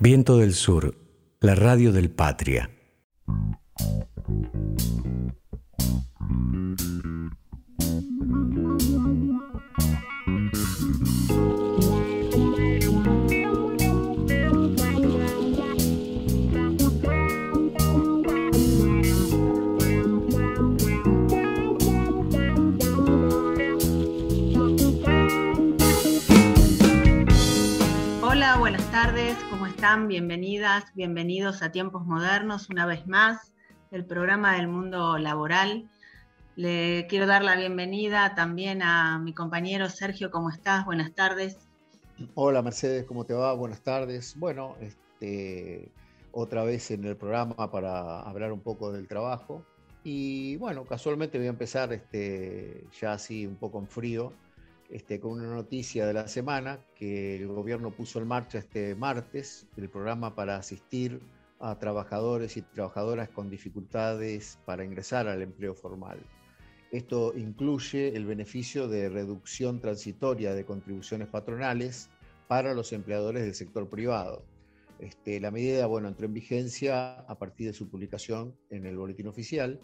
Viento del Sur, la radio del Patria. Bienvenidas, bienvenidos a Tiempos Modernos una vez más, el programa del mundo laboral. Le quiero dar la bienvenida también a mi compañero Sergio, ¿cómo estás? Buenas tardes. Hola Mercedes, ¿cómo te va? Buenas tardes. Bueno, este, otra vez en el programa para hablar un poco del trabajo. Y bueno, casualmente voy a empezar este, ya así un poco en frío este, con una noticia de la semana que el gobierno puso en marcha este martes el programa para asistir a trabajadores y trabajadoras con dificultades para ingresar al empleo formal. Esto incluye el beneficio de reducción transitoria de contribuciones patronales para los empleadores del sector privado. Este, la medida bueno, entró en vigencia a partir de su publicación en el boletín oficial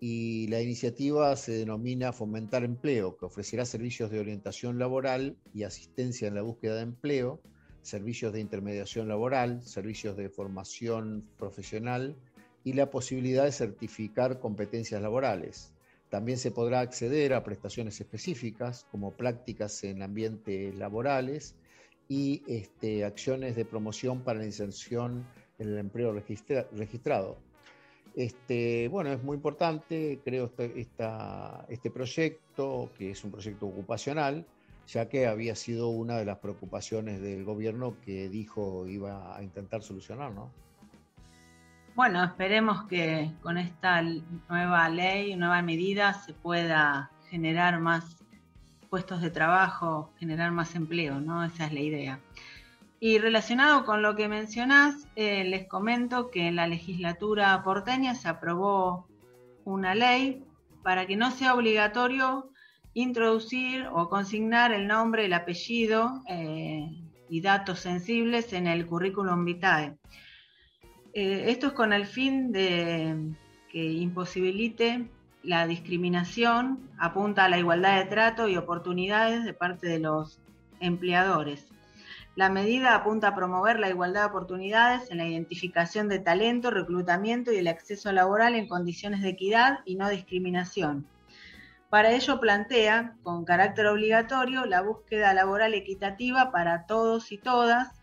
y la iniciativa se denomina Fomentar Empleo, que ofrecerá servicios de orientación laboral y asistencia en la búsqueda de empleo, servicios de intermediación laboral, servicios de formación profesional y la posibilidad de certificar competencias laborales. También se podrá acceder a prestaciones específicas como prácticas en ambientes laborales y este, acciones de promoción para la inserción en el empleo registrado. Este, bueno, es muy importante, creo, este, este proyecto, que es un proyecto ocupacional, ya que había sido una de las preocupaciones del gobierno que dijo iba a intentar solucionar, ¿no? Bueno, esperemos que con esta nueva ley, nueva medida, se pueda generar más puestos de trabajo, generar más empleo, ¿no? Esa es la idea. Y relacionado con lo que mencionás, eh, les comento que en la legislatura porteña se aprobó una ley para que no sea obligatorio introducir o consignar el nombre, el apellido eh, y datos sensibles en el currículum vitae. Eh, esto es con el fin de que imposibilite la discriminación, apunta a la igualdad de trato y oportunidades de parte de los empleadores. La medida apunta a promover la igualdad de oportunidades en la identificación de talento, reclutamiento y el acceso laboral en condiciones de equidad y no discriminación. Para ello plantea, con carácter obligatorio, la búsqueda laboral equitativa para todos y todas,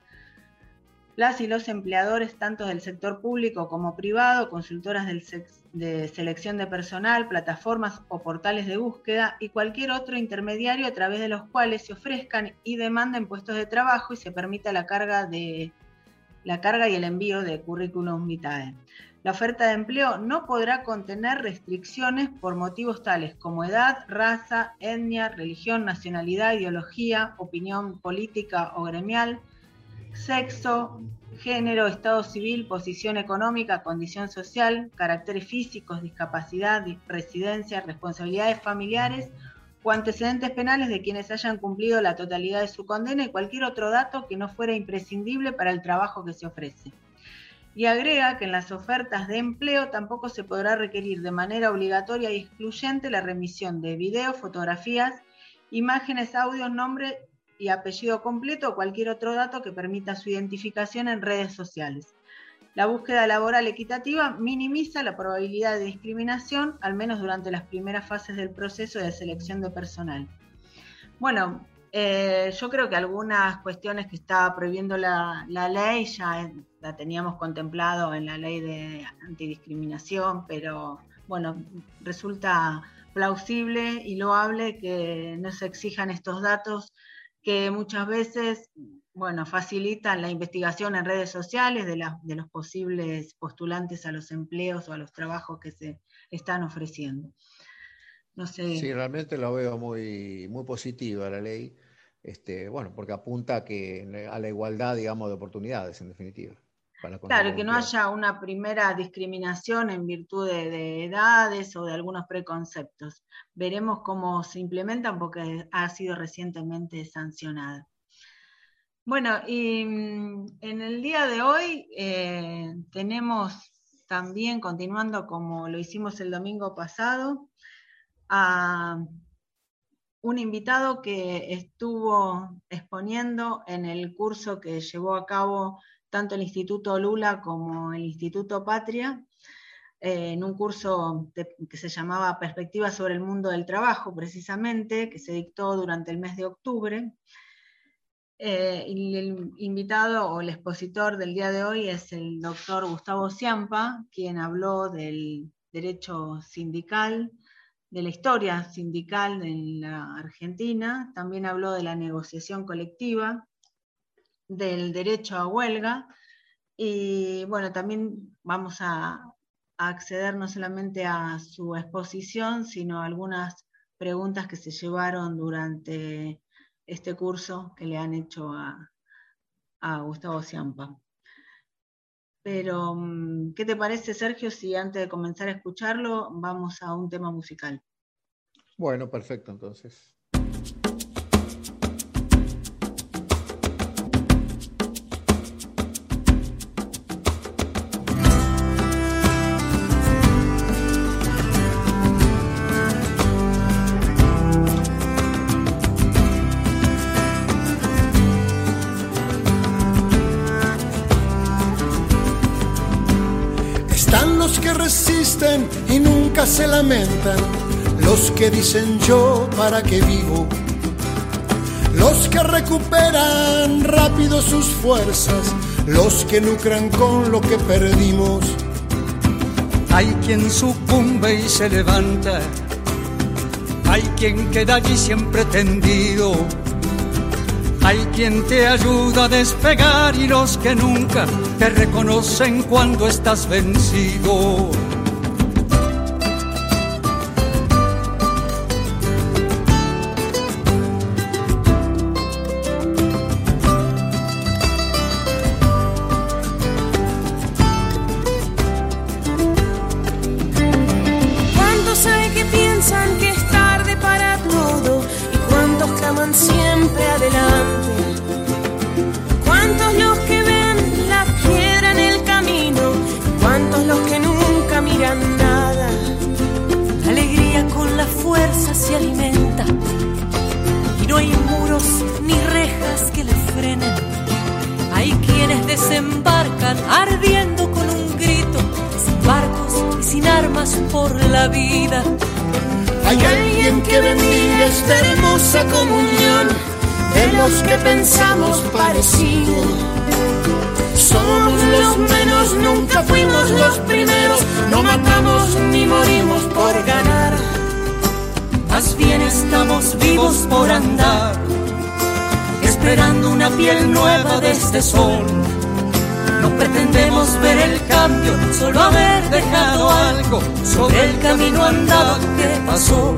las y los empleadores tanto del sector público como privado, consultoras de selección de personal, plataformas o portales de búsqueda y cualquier otro intermediario a través de los cuales se ofrezcan y demanden puestos de trabajo y se permita la carga, de, la carga y el envío de currículum vitae. La oferta de empleo no podrá contener restricciones por motivos tales como edad, raza, etnia, religión, nacionalidad, ideología, opinión política o gremial, sexo, género, estado civil, posición económica, condición social, caracteres físicos, discapacidad, residencia, responsabilidades familiares o antecedentes penales de quienes hayan cumplido la totalidad de su condena y cualquier otro dato que no fuera imprescindible para el trabajo que se ofrece. Y agrega que en las ofertas de empleo tampoco se podrá requerir de manera obligatoria y excluyente la remisión de videos, fotografías, imágenes, audios, nombre y apellido completo o cualquier otro dato que permita su identificación en redes sociales. La búsqueda laboral equitativa minimiza la probabilidad de discriminación, al menos durante las primeras fases del proceso de selección de personal. Bueno, eh, yo creo que algunas cuestiones que estaba prohibiendo la, la ley ya la teníamos contemplado en la ley de antidiscriminación, pero bueno, resulta plausible y loable que no se exijan estos datos que muchas veces, bueno, facilitan la investigación en redes sociales de, de los posibles postulantes a los empleos o a los trabajos que se están ofreciendo. No sé. Sí, realmente lo veo muy, muy positiva la ley, este, bueno, porque apunta que, a la igualdad, digamos, de oportunidades, en definitiva. Claro, que no haya una primera discriminación en virtud de, edades o de algunos preconceptos. Veremos cómo se implementan porque ha sido recientemente sancionada. Bueno, y mm, en el día de hoy eh, tenemos también, continuando como lo hicimos el domingo pasado, a un invitado que estuvo exponiendo en el curso que llevó a cabo tanto el Instituto Lula como el Instituto Patria, eh, en un curso que se llamaba Perspectivas sobre el mundo del trabajo, precisamente, que se dictó durante el mes de octubre. Eh, el invitado o el expositor del día de hoy es el doctor Gustavo Ciampa, quien habló del derecho sindical, de la historia sindical en la Argentina, también habló de la negociación colectiva, del derecho a huelga y bueno, también vamos a, acceder no solamente a su exposición, sino a algunas preguntas que se llevaron durante este curso que le han hecho a, a Gustavo Ciampa. Pero, mm, ¿qué te parece, Sergio, si antes de comenzar a escucharlo vamos a un tema musical? Bueno, perfecto, entonces. Se lamentan. Los que dicen yo para qué vivo. Los que recuperan rápido sus fuerzas. Los que lucran con lo que perdimos. Hay quien sucumbe y se levanta. Hay quien queda allí siempre tendido. Hay quien te ayuda a despegar y los que nunca te reconocen cuando estás vencido. casa se alimenta y no hay muros ni rejas que le frenen. Hay quienes desembarcan ardiendo con un grito, sin barcos y sin armas por la vida. Hay alguien que bendiga esta hermosa comunión de los que pensamos parecido. Somos los menos, nunca fuimos los primeros, no matamos ni morimos por ganar. Más bien estamos vivos por andar, esperando una piel nueva de este sol. No pretendemos ver el cambio, solo haber dejado algo sobre el camino andado que pasó.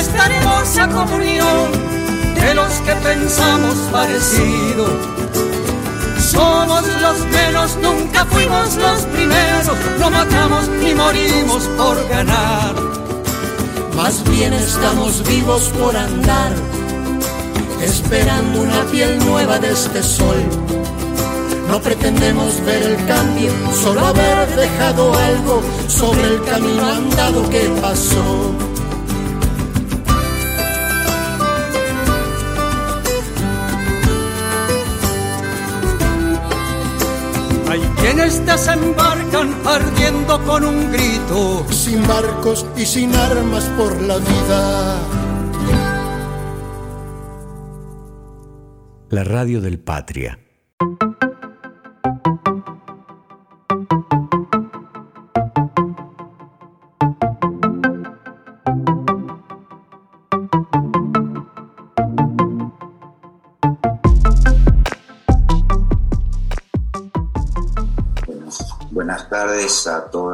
esta hermosa comunión de los que pensamos parecido. Somos los menos, nunca fuimos los primeros, no matamos ni morimos por ganar. Más bien estamos vivos por andar, esperando una piel nueva de este sol. No pretendemos ver el cambio, solo haber dejado algo sobre el camino andado que pasó. Quienes desembarcan ardiendo con un grito. Sin barcos y sin armas por la vida. La radio del Patria.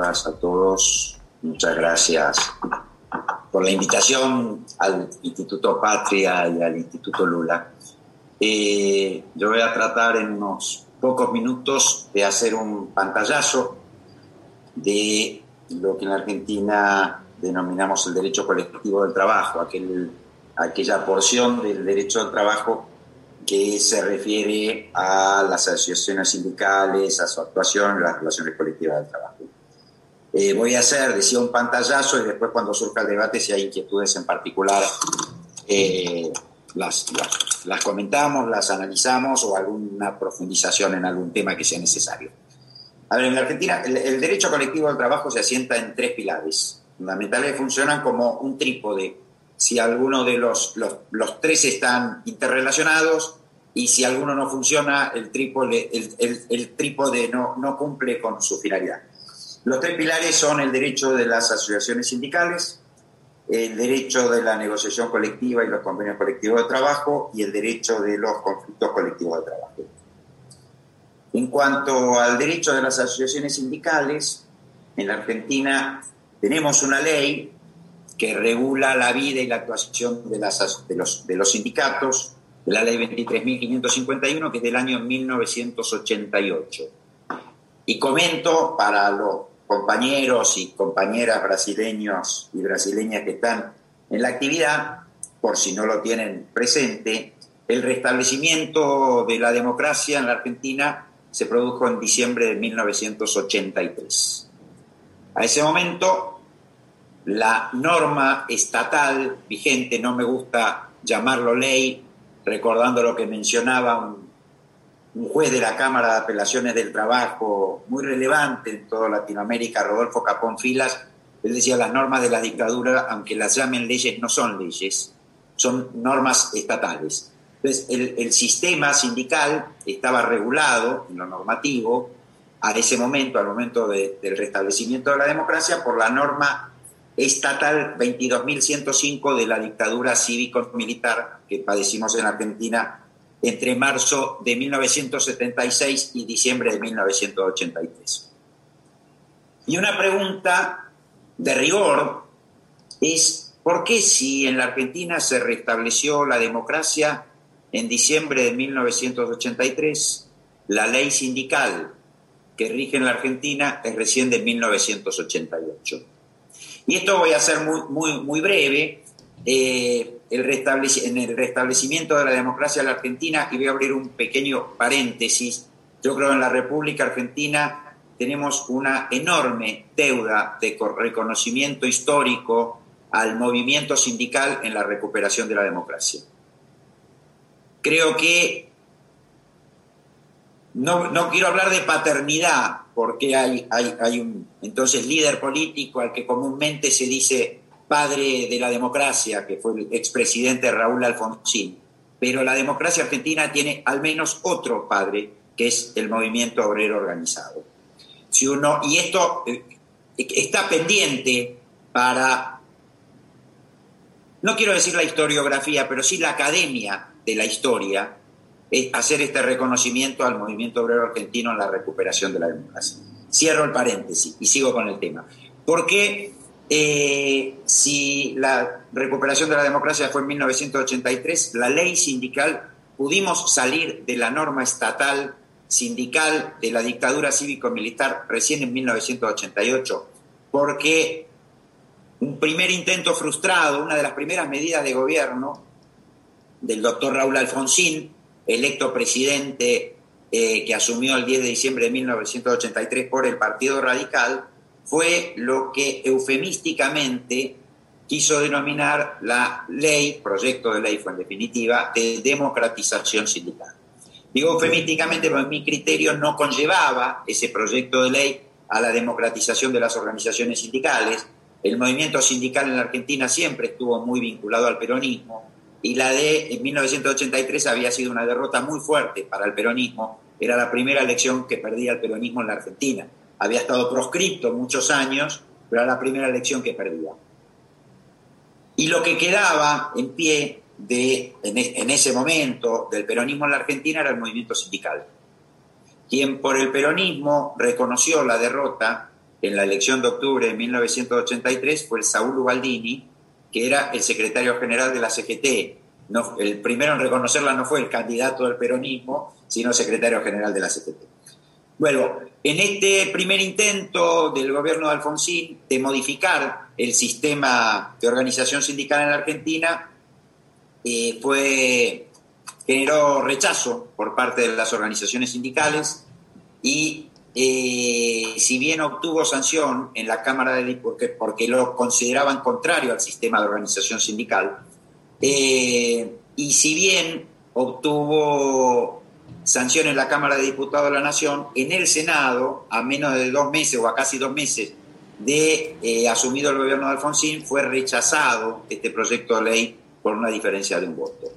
Todas, a todos. Muchas gracias por la invitación al Instituto Patria y al Instituto Lula. Eh, yo voy a tratar en unos pocos minutos de hacer un pantallazo de lo que en Argentina denominamos el derecho colectivo del trabajo, aquel, aquella porción del derecho al trabajo que se refiere a las asociaciones sindicales, a su actuación en las relaciones colectivas del trabajo. Eh, voy a hacer, decía, un pantallazo y después cuando surja el debate, si hay inquietudes en particular, eh, las, las, las, comentamos, las analizamos o alguna profundización en algún tema que sea necesario. A ver, en la Argentina el, el derecho colectivo del trabajo se asienta en tres pilares fundamentales, funcionan como un trípode si alguno de los, los, los, tres están interrelacionados y si alguno no funciona, el trípode, el, el, el trípode no, no, cumple con su finalidad. Los tres pilares son el derecho de las asociaciones sindicales, el derecho de la negociación colectiva y los convenios colectivos de trabajo y el derecho de los conflictos colectivos de trabajo. En cuanto al derecho de las asociaciones sindicales, en la Argentina tenemos una ley que regula la vida y la actuación de, los, los sindicatos, la ley 23.551, que es del año 1988. Y comento para los compañeros y compañeras brasileños y brasileñas que están en la actividad, por si no lo tienen presente, el restablecimiento de la democracia en la Argentina se produjo en diciembre de 1983. A ese momento la norma estatal vigente, no me gusta llamarlo ley, recordando lo que mencionaba un, un, juez de la Cámara de Apelaciones del Trabajo, muy relevante en toda Latinoamérica, Rodolfo Capón Filas, él decía las normas de la dictadura, aunque las llamen leyes, no son leyes, son normas estatales. Entonces, el, sistema sindical estaba regulado en lo normativo a ese momento, al momento de, del restablecimiento de la democracia, por la norma estatal 22.105 de la dictadura cívico-militar que padecimos en Argentina entre marzo de 1976 y diciembre de 1983. Y una pregunta de rigor es, ¿por qué si en la Argentina se restableció la democracia en diciembre de 1983, la ley sindical que rige en la Argentina es recién de 1988? Y esto voy a ser muy, muy, muy breve. Eh, el en el restablecimiento de la democracia en la Argentina, y voy a abrir un pequeño paréntesis, yo creo que en la República Argentina tenemos una enorme deuda de reconocimiento histórico al movimiento sindical en la recuperación de la democracia. Creo que no, no quiero hablar de paternidad, porque hay, hay, hay un entonces líder político al que comúnmente se dice padre de la democracia, que fue el expresidente Raúl Alfonsín. Pero la democracia argentina tiene al menos otro padre, que es el movimiento obrero organizado. Si uno, y esto eh, está pendiente para, no quiero decir la historiografía, pero sí la academia de la historia, hacer este reconocimiento al movimiento obrero argentino en la recuperación de la democracia. Cierro el paréntesis y sigo con el tema. ¿Por qué Eh, si la recuperación de la democracia fue en 1983, la ley sindical, pudimos salir de la norma estatal sindical de la dictadura cívico-militar recién en 1988, porque un primer intento frustrado, una de las primeras medidas de gobierno del doctor Raúl Alfonsín, electo presidente eh, que asumió el 10 de diciembre de 1983 por el Partido Radical, fue lo que eufemísticamente quiso denominar la ley, proyecto de ley fue en definitiva, de democratización sindical. Digo eufemísticamente porque mi criterio no conllevaba ese proyecto de ley a la democratización de las organizaciones sindicales. El movimiento sindical en la Argentina siempre estuvo muy vinculado al peronismo y la de en 1983 había sido una derrota muy fuerte para el peronismo. Era la primera elección que perdía el peronismo en la Argentina. Había estado proscripto muchos años, pero era la primera elección que perdía. Y lo que quedaba en pie de, en, ese momento del peronismo en la Argentina era el movimiento sindical, quien por el peronismo reconoció la derrota en la elección de octubre de 1983 fue Saúl Ubaldini, que era el secretario general de la CGT. El primero en reconocerla no fue el candidato del peronismo, sino secretario general de la CGT. Bueno, en este primer intento del gobierno de Alfonsín de modificar el sistema de organización sindical en la Argentina, eh, fue, generó rechazo por parte de las organizaciones sindicales y eh, si bien obtuvo sanción en la Cámara de Diputados porque, lo consideraban contrario al sistema de organización sindical, eh, y si bien obtuvo sanción en la Cámara de Diputados de la Nación, en el Senado, a menos de dos meses o a casi dos meses de asumido el gobierno de Alfonsín, fue rechazado este proyecto de ley por una diferencia de un voto.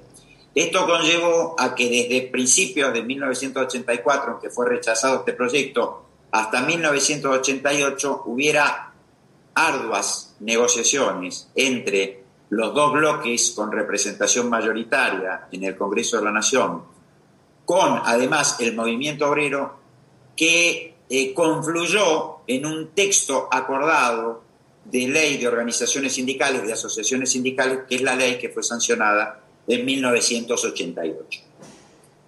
Esto conllevó a que desde principios de 1984, en que fue rechazado este proyecto, hasta 1988 hubiera arduas negociaciones entre los dos bloques con representación mayoritaria en el Congreso de la Nación, con además el movimiento obrero, que eh, confluyó en un texto acordado de ley de organizaciones sindicales, de asociaciones sindicales, que es la ley que fue sancionada en 1988.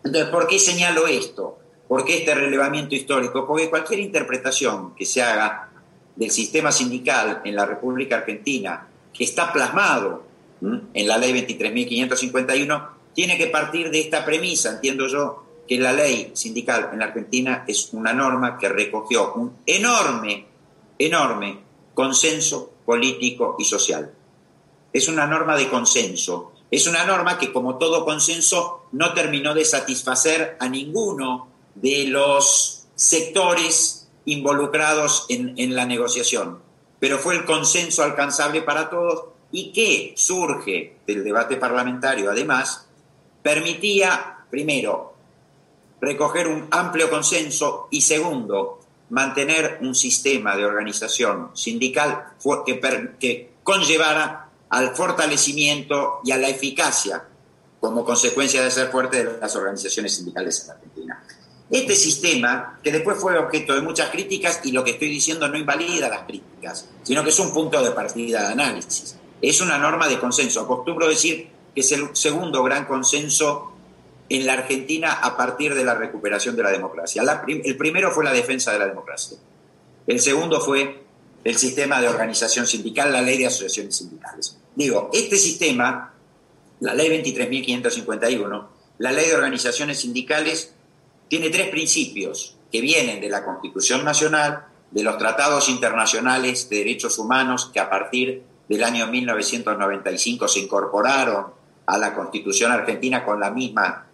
Entonces, ¿por qué señalo esto? ¿Por qué este relevamiento histórico? Porque cualquier interpretación que se haga del sistema sindical en la República Argentina, que está plasmado en la ley 23.551, tiene que partir de esta premisa, entiendo yo, que la ley sindical en la Argentina es una norma que recogió un enorme, enorme consenso político y social. Es una norma de consenso. Es una norma que, como todo consenso, no terminó de satisfacer a ninguno de los sectores involucrados en, la negociación, pero fue el consenso alcanzable para todos y que surge del debate parlamentario, además, permitía, primero, recoger un amplio consenso y segundo, mantener un sistema de organización sindical que, conllevara al fortalecimiento y a la eficacia como consecuencia de ser fuerte de las organizaciones sindicales en Argentina. Este sistema, que después fue objeto de muchas críticas, y lo que estoy diciendo no invalida las críticas, sino que es un punto de partida de análisis. Es una norma de consenso. Acostumbro decir que es el segundo gran consenso en la Argentina a partir de la recuperación de la democracia. el primero fue la defensa de la democracia. El segundo fue el sistema de organización sindical, la ley de asociaciones sindicales. Digo, este sistema, la ley 23.551, la ley de organizaciones sindicales, tiene tres principios que vienen de la Constitución Nacional, de los tratados internacionales de derechos humanos que a partir del año 1995 se incorporaron a la Constitución argentina con la misma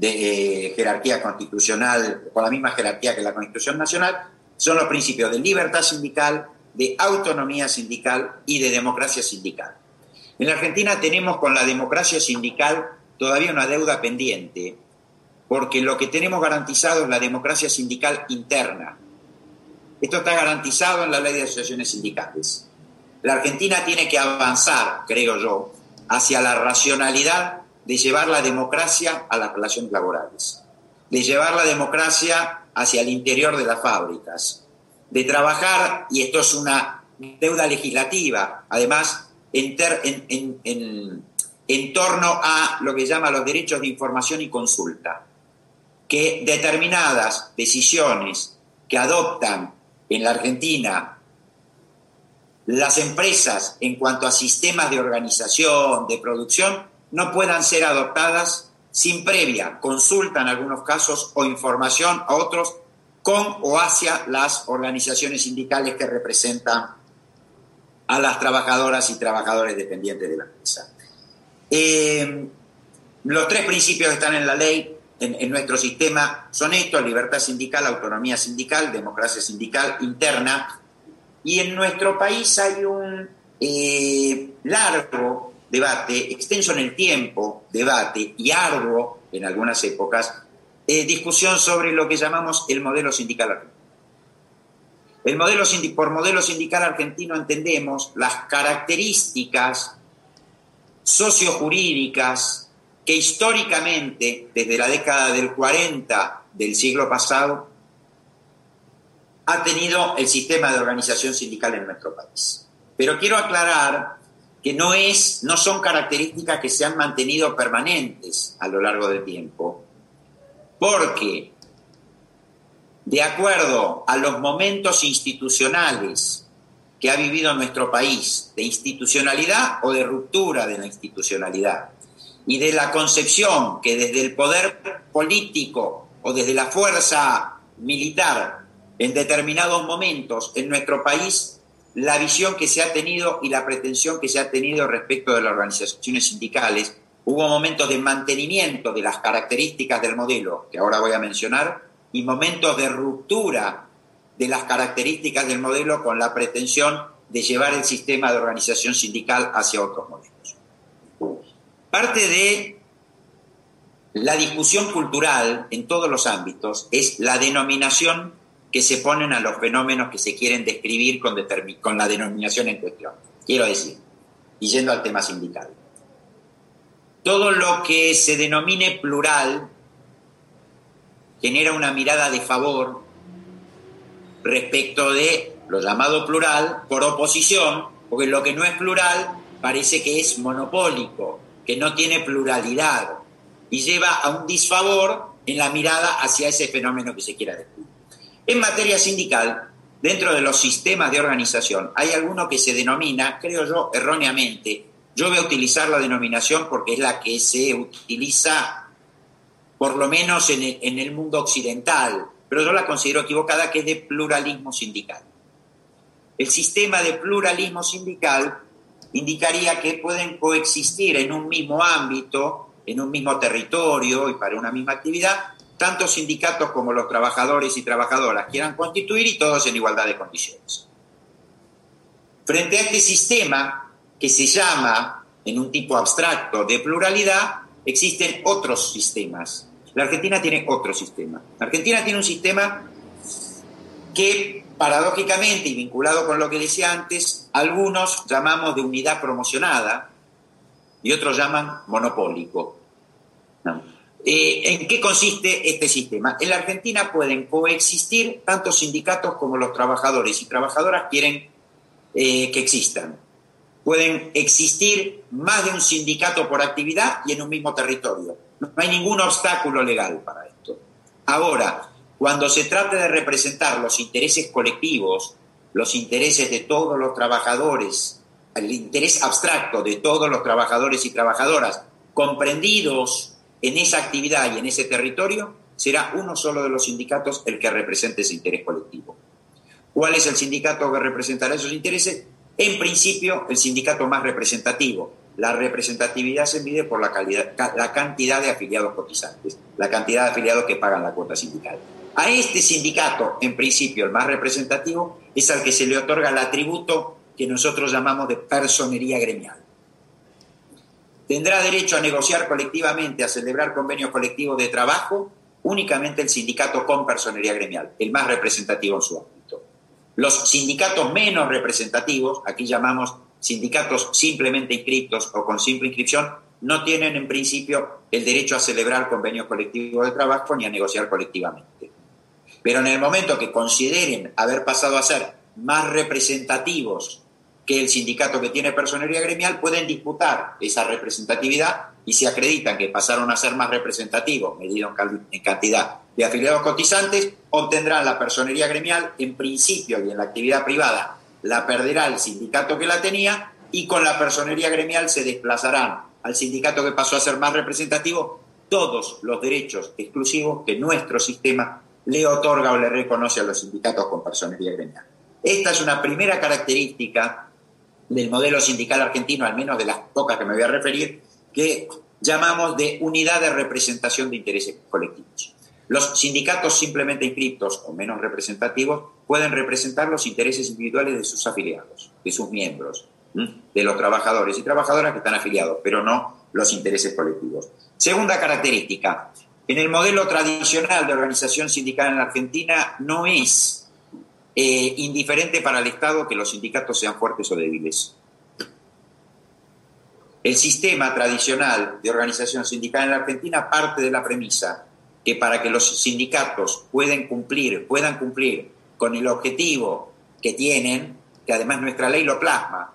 eh, jerarquía constitucional, con la misma jerarquía que la Constitución Nacional, son los principios de libertad sindical, de autonomía sindical y de democracia sindical. En la Argentina tenemos con la democracia sindical todavía una deuda pendiente, porque lo que tenemos garantizado es la democracia sindical interna. Esto está garantizado en la ley de asociaciones sindicales. La Argentina tiene que avanzar, creo yo, hacia la racionalidad de llevar la democracia a las relaciones laborales, de llevar la democracia hacia el interior de las fábricas, de trabajar, y esto es una deuda legislativa, además en, en, torno a lo que llama los derechos de información y consulta, que determinadas decisiones que adoptan en la Argentina las empresas en cuanto a sistemas de organización, de producción, no puedan ser adoptadas sin previa consulta en algunos casos o información a otros con o hacia las organizaciones sindicales que representan a las trabajadoras y trabajadores dependientes de la empresa. Eh, los tres principios que están en la ley, en, nuestro sistema, son estos, libertad sindical, autonomía sindical, democracia sindical interna, y en nuestro país hay un eh, largo debate, extenso en el tiempo, debate y arduo en algunas épocas, eh, discusión sobre lo que llamamos el modelo sindical argentino. El por modelo sindical argentino entendemos las características sociojurídicas que históricamente, desde la década del 40 del siglo pasado, ha tenido el sistema de organización sindical en nuestro país. Pero quiero aclarar que no, es, no son características que se han mantenido permanentes a lo largo del tiempo, porque de acuerdo a los momentos institucionales que ha vivido nuestro país, de institucionalidad o de ruptura de la institucionalidad, y de la concepción que desde el poder político o desde la fuerza militar en determinados momentos en nuestro país, la visión que se ha tenido y la pretensión que se ha tenido respecto de las organizaciones sindicales Hubo momentos de mantenimiento de las características del modelo, que ahora voy a mencionar, y momentos de ruptura de las características del modelo con la pretensión de llevar el sistema de organización sindical hacia otros modelos. Parte de la discusión cultural en todos los ámbitos es la denominación que se ponen a los fenómenos que se quieren describir con, la denominación en cuestión. Quiero decir, y yendo al tema sindical todo lo que se denomine plural genera una mirada de favor respecto de lo llamado plural por oposición, porque lo que no es plural parece que es monopólico, que no tiene pluralidad y lleva a un disfavor en la mirada hacia ese fenómeno que se quiera descubrir. En materia sindical, dentro de los sistemas de organización, hay alguno que se denomina, creo yo, erróneamente, yo voy a utilizar la denominación porque es la que se utiliza, por lo menos en el, mundo occidental, pero yo la considero equivocada, que es de pluralismo sindical. El sistema de pluralismo sindical indicaría que pueden coexistir en un mismo ámbito, en un mismo territorio y para una misma actividad, tanto sindicatos como los trabajadores y trabajadoras quieran constituir y todos en igualdad de condiciones. Frente a este sistema, que se llama, en un tipo abstracto de pluralidad, existen otros sistemas. La Argentina tiene otro sistema. La Argentina tiene un sistema que paradójicamente y vinculado con lo que decía antes, algunos llamamos de unidad promocionada y otros llaman monopólico. Eh, ¿En qué consiste este sistema? En la Argentina pueden coexistir tanto sindicatos como los trabajadores y trabajadoras quieren eh, que existan pueden existir más de un sindicato por actividad y en un mismo territorio. No hay ningún obstáculo legal para esto. Ahora, cuando se trata de representar los intereses colectivos, los intereses de todos los trabajadores, el interés abstracto de todos los trabajadores y trabajadoras comprendidos en esa actividad y en ese territorio, será uno solo de los sindicatos el que represente ese interés colectivo. ¿Cuál es el sindicato que representará esos intereses? En principio, el sindicato más representativo. La representatividad se mide por la, cantidad de afiliados cotizantes, la cantidad de afiliados que pagan la cuota sindical. A este sindicato, en principio el más representativo, es al que se le otorga el atributo que nosotros llamamos de personería gremial. Tendrá derecho a negociar colectivamente, a celebrar convenios colectivos de trabajo, únicamente el sindicato con personería gremial, el más representativo en su ámbito. Los sindicatos menos representativos, aquí llamamos sindicatos simplemente inscritos o con simple inscripción, no tienen en principio el derecho a celebrar convenios colectivos de trabajo ni a negociar colectivamente. Pero en el momento que consideren haber pasado a ser más representativos que el sindicato que tiene personería gremial pueden disputar esa representatividad y si acreditan que pasaron a ser más representativos, medido en cantidad de afiliados cotizantes, obtendrán la personería gremial en principio y en la actividad privada la perderá el sindicato que la tenía y con la personería gremial se desplazarán al sindicato que pasó a ser más representativo todos los derechos exclusivos que nuestro sistema le otorga o le reconoce a los sindicatos con personería gremial. Esta es una primera característica del modelo sindical argentino, al menos de las pocas que me voy a referir, que llamamos de unidad de representación de intereses colectivos. Los sindicatos simplemente inscritos o menos representativos pueden representar los intereses individuales de sus afiliados, de sus miembros, de los trabajadores y trabajadoras que están afiliados, pero no los intereses colectivos. Segunda característica, en el modelo tradicional de organización sindical en Argentina no es eh, indiferente para el Estado que los sindicatos sean fuertes o débiles. El sistema tradicional de organización sindical en la Argentina parte de la premisa que para que los sindicatos puedan cumplir, puedan cumplir con el objetivo que tienen, que además nuestra ley lo plasma,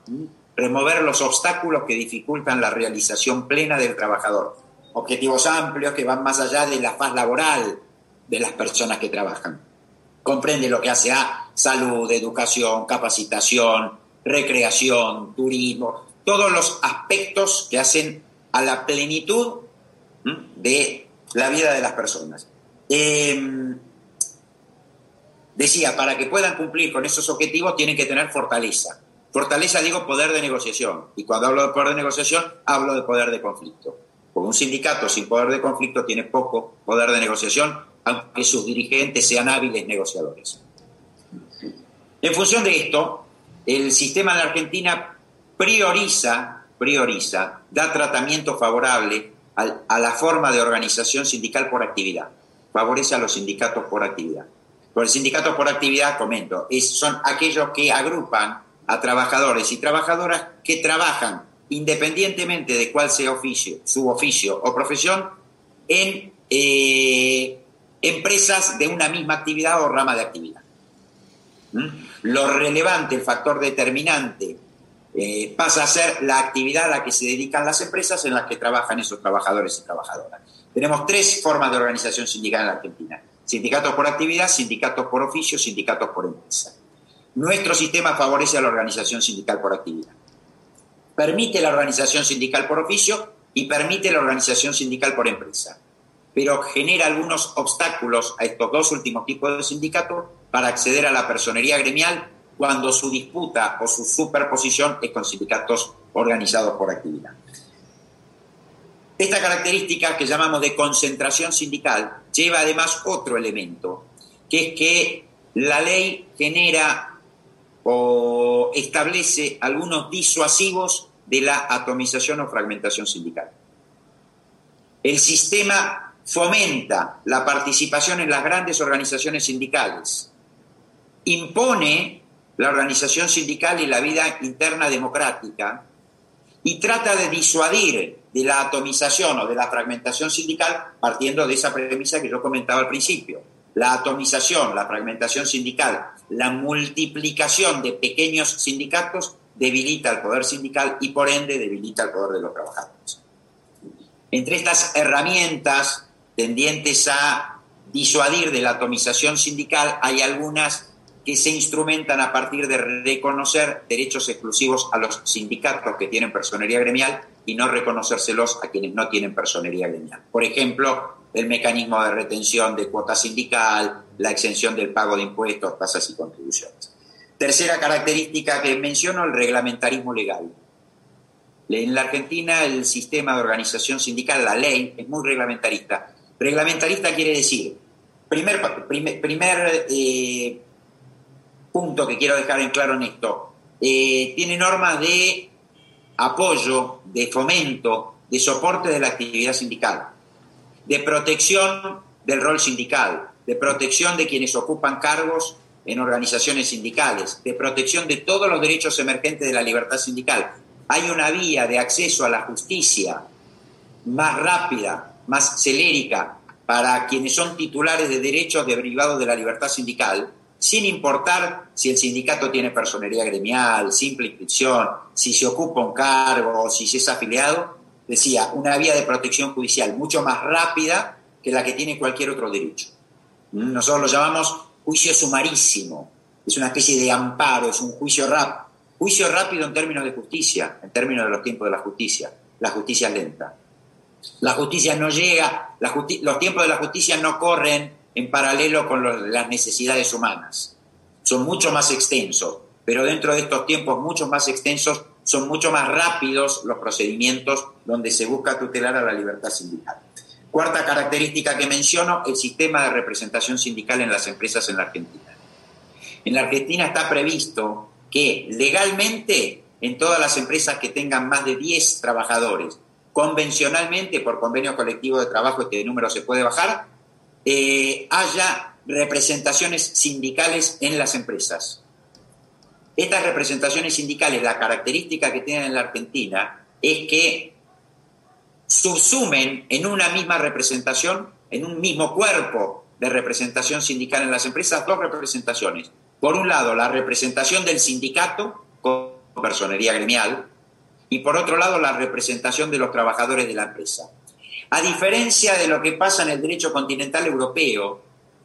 remover los obstáculos que dificultan la realización plena del trabajador. Objetivos amplios que van más allá de la paz laboral de las personas que trabajan. Comprende lo que hace a salud, educación, capacitación, recreación, turismo, todos los aspectos que hacen a la plenitud de la vida de las personas. Em, decía, para que puedan cumplir con esos objetivos tienen que tener fortaleza. Fortaleza digo poder de negociación. Y cuando hablo de poder de negociación, hablo de poder de conflicto. Porque un sindicato sin poder de conflicto tiene poco poder de negociación, aunque sus dirigentes sean hábiles negociadores. En función de esto, el sistema de Argentina prioriza, prioriza, da tratamiento favorable a la forma de organización sindical por actividad. Favorece a los sindicatos por actividad. Por el sindicato por actividad, comento, son aquellos que agrupan a trabajadores y trabajadoras que trabajan independientemente de cuál sea oficio, su oficio o profesión, en eh, empresas de una misma actividad o rama de actividad. ¿Mm? Lo relevante, el factor determinante eh, pasa a ser la actividad a la que se dedican las empresas en las que trabajan esos trabajadores y trabajadoras. Tenemos tres formas de organización sindical en la Argentina. Sindicatos por actividad, sindicatos por oficio, sindicatos por empresa. Nuestro sistema favorece a la organización sindical por actividad. Permite la organización sindical por oficio y permite la organización sindical por empresa. Pero genera algunos obstáculos a estos dos últimos tipos de sindicatos para acceder a la personería gremial cuando su disputa o su superposición es con sindicatos organizados por actividad. Esta característica que llamamos de concentración sindical lleva además otro elemento, que es que la ley genera o establece algunos disuasivos de la atomización o fragmentación sindical. El sistema fomenta la participación en las grandes organizaciones sindicales, impone la organización sindical y la vida interna democrática y trata de disuadir de la atomización o de la fragmentación sindical partiendo de esa premisa que yo comentaba al principio. La atomización, la fragmentación sindical, la multiplicación de pequeños sindicatos debilita el poder sindical y por ende debilita el poder de los trabajadores. Entre estas herramientas tendientes a disuadir de la atomización sindical hay algunas que se instrumentan a partir de reconocer derechos exclusivos a los sindicatos que tienen personería gremial y no reconocérselos a quienes no tienen personería gremial. Por ejemplo, el mecanismo de retención de cuota sindical, la exención del pago de impuestos, tasas y contribuciones. Tercera característica que menciono, el reglamentarismo legal. En la Argentina el sistema de organización sindical, la ley, es muy reglamentarista. Reglamentarista quiere decir, primer, primer, eh, punto que quiero dejar en claro en esto. Eh, tiene normas de apoyo, de fomento, de soporte de la actividad sindical, de protección del rol sindical, de protección de quienes ocupan cargos en organizaciones sindicales, de protección de todos los derechos emergentes de la libertad sindical. Hay una vía de acceso a la justicia más rápida, más celérica para quienes son titulares de derechos derivados de la libertad sindical, sin importar si el sindicato tiene personería gremial, simple inscripción, si se ocupa un cargo, si se es afiliado, decía, una vía de protección judicial mucho más rápida que la que tiene cualquier otro derecho. ¿Mm? Nosotros lo llamamos juicio sumarísimo, es una especie de amparo, es un juicio rápido. Juicio rápido en términos de justicia, en términos de los tiempos de la justicia. La justicia lenta. La justicia no llega, los tiempos de la justicia no corren en paralelo con las necesidades humanas. Son mucho más extensos, pero dentro de estos tiempos mucho más extensos son mucho más rápidos los procedimientos donde se busca tutelar a la libertad sindical. Cuarta característica que menciono, el sistema de representación sindical en las empresas en la Argentina. En la Argentina está previsto que legalmente en todas las empresas que tengan más de 10 trabajadores, convencionalmente por convenio colectivo de trabajo este número se puede bajar, eh, haya representaciones sindicales en las empresas. Estas representaciones sindicales, la característica que tienen en la Argentina es que subsumen en una misma representación, en un mismo cuerpo de representación sindical en las empresas, dos representaciones. Por un lado, la representación del sindicato con personería gremial y por otro lado, la representación de los trabajadores de la empresa. A diferencia de lo que pasa en el derecho continental europeo,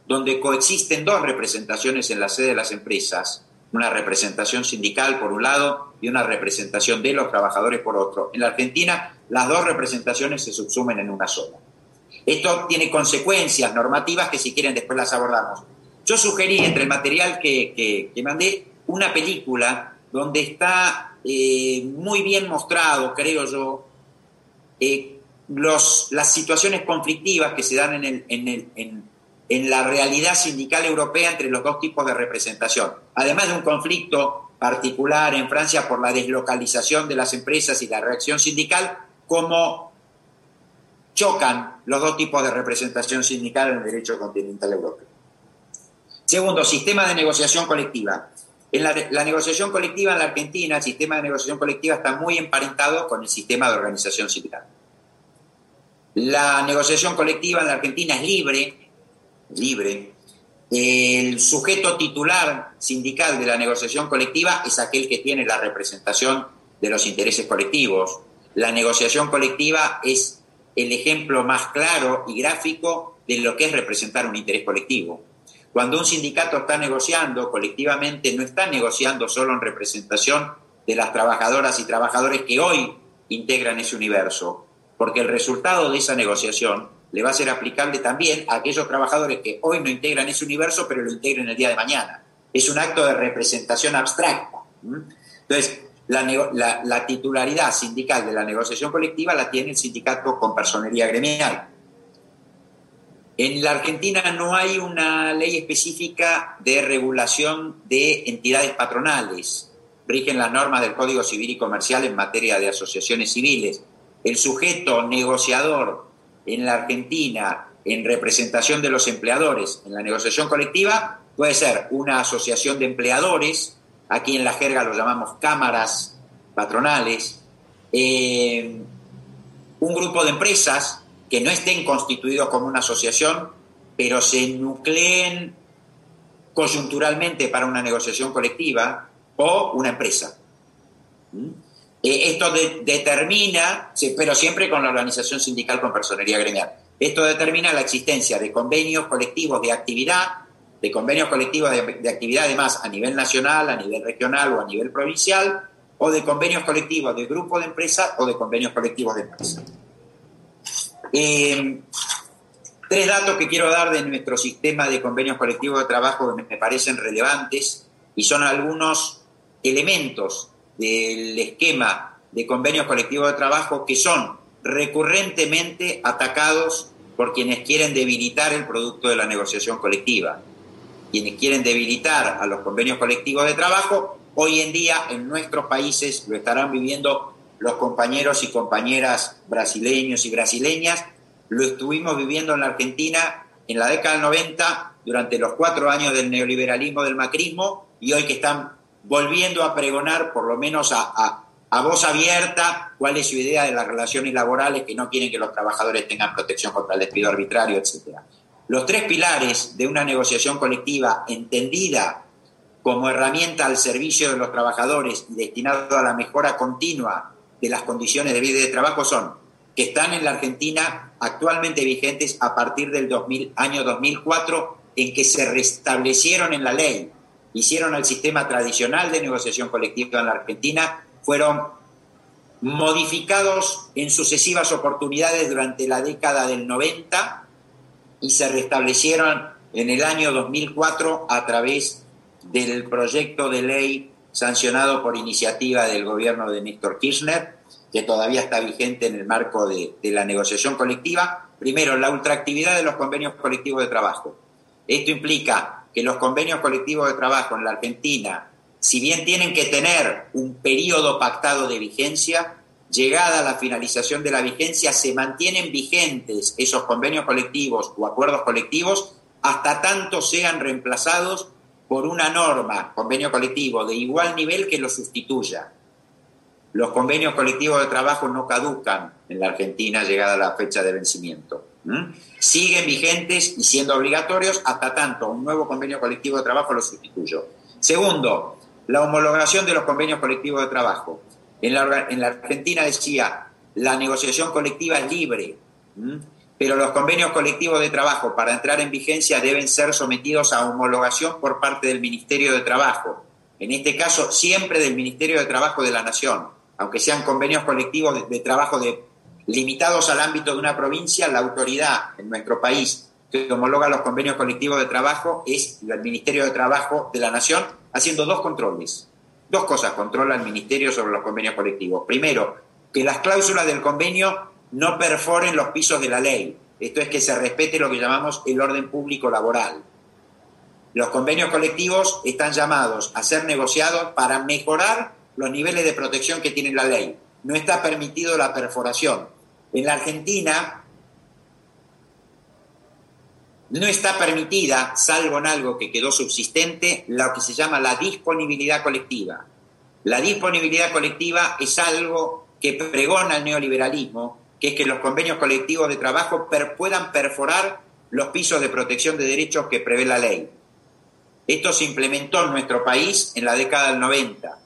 donde coexisten dos representaciones en la sede de las empresas, una representación sindical por un lado y una representación de los trabajadores por otro. En la Argentina las dos representaciones se subsumen en una sola. Esto tiene consecuencias normativas que si quieren después las abordamos. Yo sugerí entre el material que, mandé una película donde está eh, muy bien mostrado, creo yo, eh, las situaciones conflictivas que se dan en, en, la realidad sindical europea entre los dos tipos de representación. Además de un conflicto particular en Francia por la deslocalización de las empresas y la reacción sindical, cómo chocan los dos tipos de representación sindical en el derecho continental europeo. Segundo, sistema de negociación colectiva. En la, negociación colectiva en la Argentina, el sistema de negociación colectiva está muy emparentado con el sistema de organización sindical. La negociación colectiva en la Argentina es libre, libre. El sujeto titular sindical de la negociación colectiva es aquel que tiene la representación de los intereses colectivos. La negociación colectiva es el ejemplo más claro y gráfico de lo que es representar un interés colectivo. Cuando un sindicato está negociando colectivamente, no está negociando solo en representación de las trabajadoras y trabajadores que hoy integran ese universo, porque el resultado de esa negociación le va a ser aplicable también a aquellos trabajadores que hoy no integran ese universo, pero lo integren el día de mañana. Es un acto de representación abstracta. Entonces, la, titularidad sindical de la negociación colectiva la tiene el sindicato con personería gremial. En la Argentina no hay una ley específica de regulación de entidades patronales. Rigen las normas del Código Civil y Comercial en materia de asociaciones civiles el sujeto negociador en la Argentina en representación de los empleadores en la negociación colectiva puede ser una asociación de empleadores, aquí en la jerga lo llamamos cámaras patronales, eh, un grupo de empresas que no estén constituidos como una asociación, pero se nucleen coyunturalmente para una negociación colectiva, o una empresa. ¿Mm? Eh, esto determina, pero siempre con la organización sindical con personería gremial, esto determina la existencia de convenios colectivos de actividad, de convenios colectivos de, actividad además a nivel nacional, a nivel regional o a nivel provincial, o de convenios colectivos de grupo de empresas o de convenios colectivos de empresas. Eh, tres datos que quiero dar de nuestro sistema de convenios colectivos de trabajo que me parecen relevantes y son algunos elementos del esquema de convenios colectivos de trabajo que son recurrentemente atacados por quienes quieren debilitar el producto de la negociación colectiva. Quienes quieren debilitar a los convenios colectivos de trabajo, hoy en día en nuestros países lo estarán viviendo los compañeros y compañeras brasileños y brasileñas, lo estuvimos viviendo en la Argentina en la década del 90 durante los cuatro años del neoliberalismo, del macrismo, y hoy que están volviendo a pregonar, por lo menos a, voz abierta, cuál es su idea de las relaciones laborales, que no quieren que los trabajadores tengan protección contra el despido arbitrario, etc. Los tres pilares de una negociación colectiva entendida como herramienta al servicio de los trabajadores y destinado a la mejora continua de las condiciones de vida y de trabajo son que están en la Argentina actualmente vigentes a partir del 2000, año 2004 en que se restablecieron en la ley, hicieron el sistema tradicional de negociación colectiva en la Argentina, fueron modificados en sucesivas oportunidades durante la década del 90 y se restablecieron en el año 2004 a través del proyecto de ley sancionado por iniciativa del gobierno de Néstor Kirchner, que todavía está vigente en el marco de, la negociación colectiva. Primero, la ultraactividad de los convenios colectivos de trabajo. Esto implica que los convenios colectivos de trabajo en la Argentina, si bien tienen que tener un periodo pactado de vigencia, llegada la finalización de la vigencia, se mantienen vigentes esos convenios colectivos o acuerdos colectivos hasta tanto sean reemplazados por una norma, convenio colectivo, de igual nivel que lo sustituya. Los convenios colectivos de trabajo no caducan en la Argentina llegada la fecha de vencimiento. Siguen vigentes y siendo obligatorios hasta tanto un nuevo convenio colectivo de trabajo lo sustituyó. Segundo, la homologación de los convenios colectivos de trabajo. En la, en la Argentina decía, la negociación colectiva es libre, pero los convenios colectivos de trabajo para entrar en vigencia deben ser sometidos a homologación por parte del Ministerio de Trabajo, en este caso siempre del Ministerio de Trabajo de la Nación, aunque sean convenios colectivos de, trabajo de, limitados al ámbito de una provincia, la autoridad en nuestro país que homologa los convenios colectivos de trabajo es el Ministerio de Trabajo de la Nación, haciendo dos controles. Dos cosas controla el Ministerio sobre los convenios colectivos. Primero, que las cláusulas del convenio no perforen los pisos de la ley. Esto es que se respete lo que llamamos el orden público laboral. Los convenios colectivos están llamados a ser negociados para mejorar los niveles de protección que tiene la ley. No está permitido la perforación. En la Argentina no está permitida, salvo en algo que quedó subsistente, lo que se llama la disponibilidad colectiva. La disponibilidad colectiva es algo que pregona el neoliberalismo que es que los convenios colectivos de trabajo puedan perforar los pisos de protección de derechos que prevé la ley. Esto se implementó en nuestro país en la década del 90.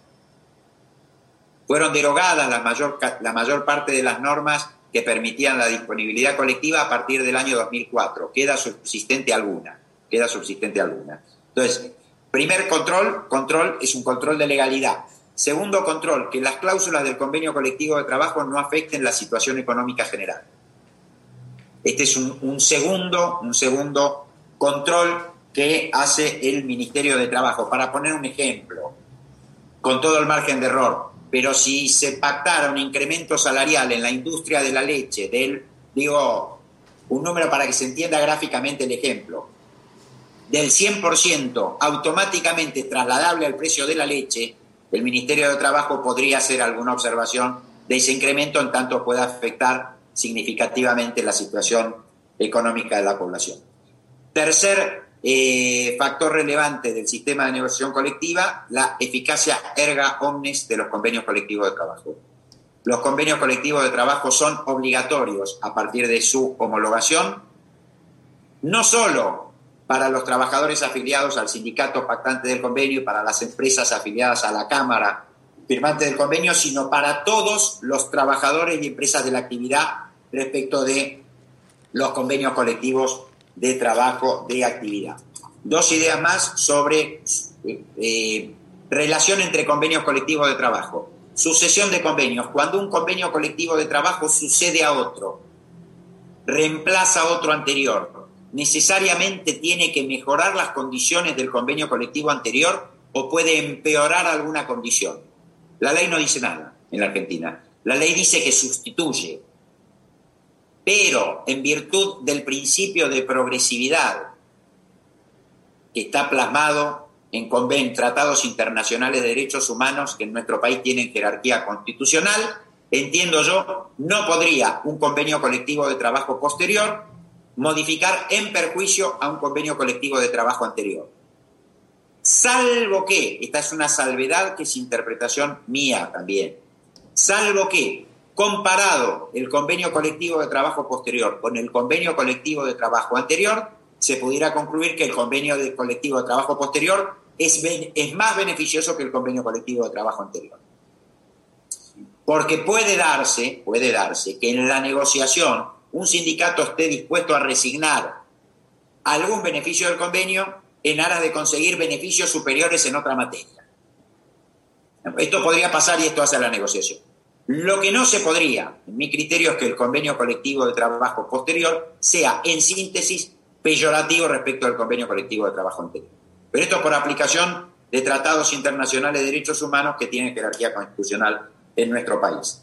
Fueron derogadas la mayor, la mayor parte de las normas que permitían la disponibilidad colectiva a partir del año 2004. Queda subsistente alguna, queda subsistente alguna. Entonces, primer control, control es un control de legalidad. Segundo control, que las cláusulas del convenio colectivo de trabajo no afecten la situación económica general. Este es un, segundo, un segundo control que hace el Ministerio de Trabajo. Para poner un ejemplo, con todo el margen de error, pero si se pactara un incremento salarial en la industria de la leche, del, digo, un número para que se entienda gráficamente el ejemplo, del 100% automáticamente trasladable al precio de la leche, el Ministerio de Trabajo podría hacer alguna observación de ese incremento en tanto pueda afectar significativamente la situación económica de la población. Tercer eh, factor relevante del sistema de negociación colectiva, la eficacia erga omnes de los convenios colectivos de trabajo. Los convenios colectivos de trabajo son obligatorios a partir de su homologación, no solo para los trabajadores afiliados al sindicato pactante del convenio y para las empresas afiliadas a la Cámara firmante del convenio, sino para todos los trabajadores y empresas de la actividad respecto de los convenios colectivos de trabajo de actividad. Dos ideas más sobre eh, relación entre convenios colectivos de trabajo. Sucesión de convenios. Cuando un convenio colectivo de trabajo sucede a otro, reemplaza a otro anterior, necesariamente tiene que mejorar las condiciones del convenio colectivo anterior o puede empeorar alguna condición. La ley no dice nada en la Argentina. La ley dice que sustituye. Pero en virtud del principio de progresividad que está plasmado en conven tratados internacionales de derechos humanos que en nuestro país tienen jerarquía constitucional, entiendo yo, no podría un convenio colectivo de trabajo posterior modificar en perjuicio a un convenio colectivo de trabajo anterior. Salvo que, esta es una salvedad que es interpretación mía también, salvo que, comparado el convenio colectivo de trabajo posterior con el convenio colectivo de trabajo anterior, se pudiera concluir que el convenio colectivo de trabajo posterior es, es más beneficioso que el convenio colectivo de trabajo anterior. Porque puede darse, puede darse que en la negociación un sindicato esté dispuesto a resignar algún beneficio del convenio en aras de conseguir beneficios superiores en otra materia. Esto podría pasar y esto hace la negociación. Lo que no se podría, en mi criterio, es que el convenio colectivo de trabajo posterior sea, en síntesis, peyorativo respecto al convenio colectivo de trabajo anterior. Pero esto por aplicación de tratados internacionales de derechos humanos que tienen jerarquía constitucional en nuestro país.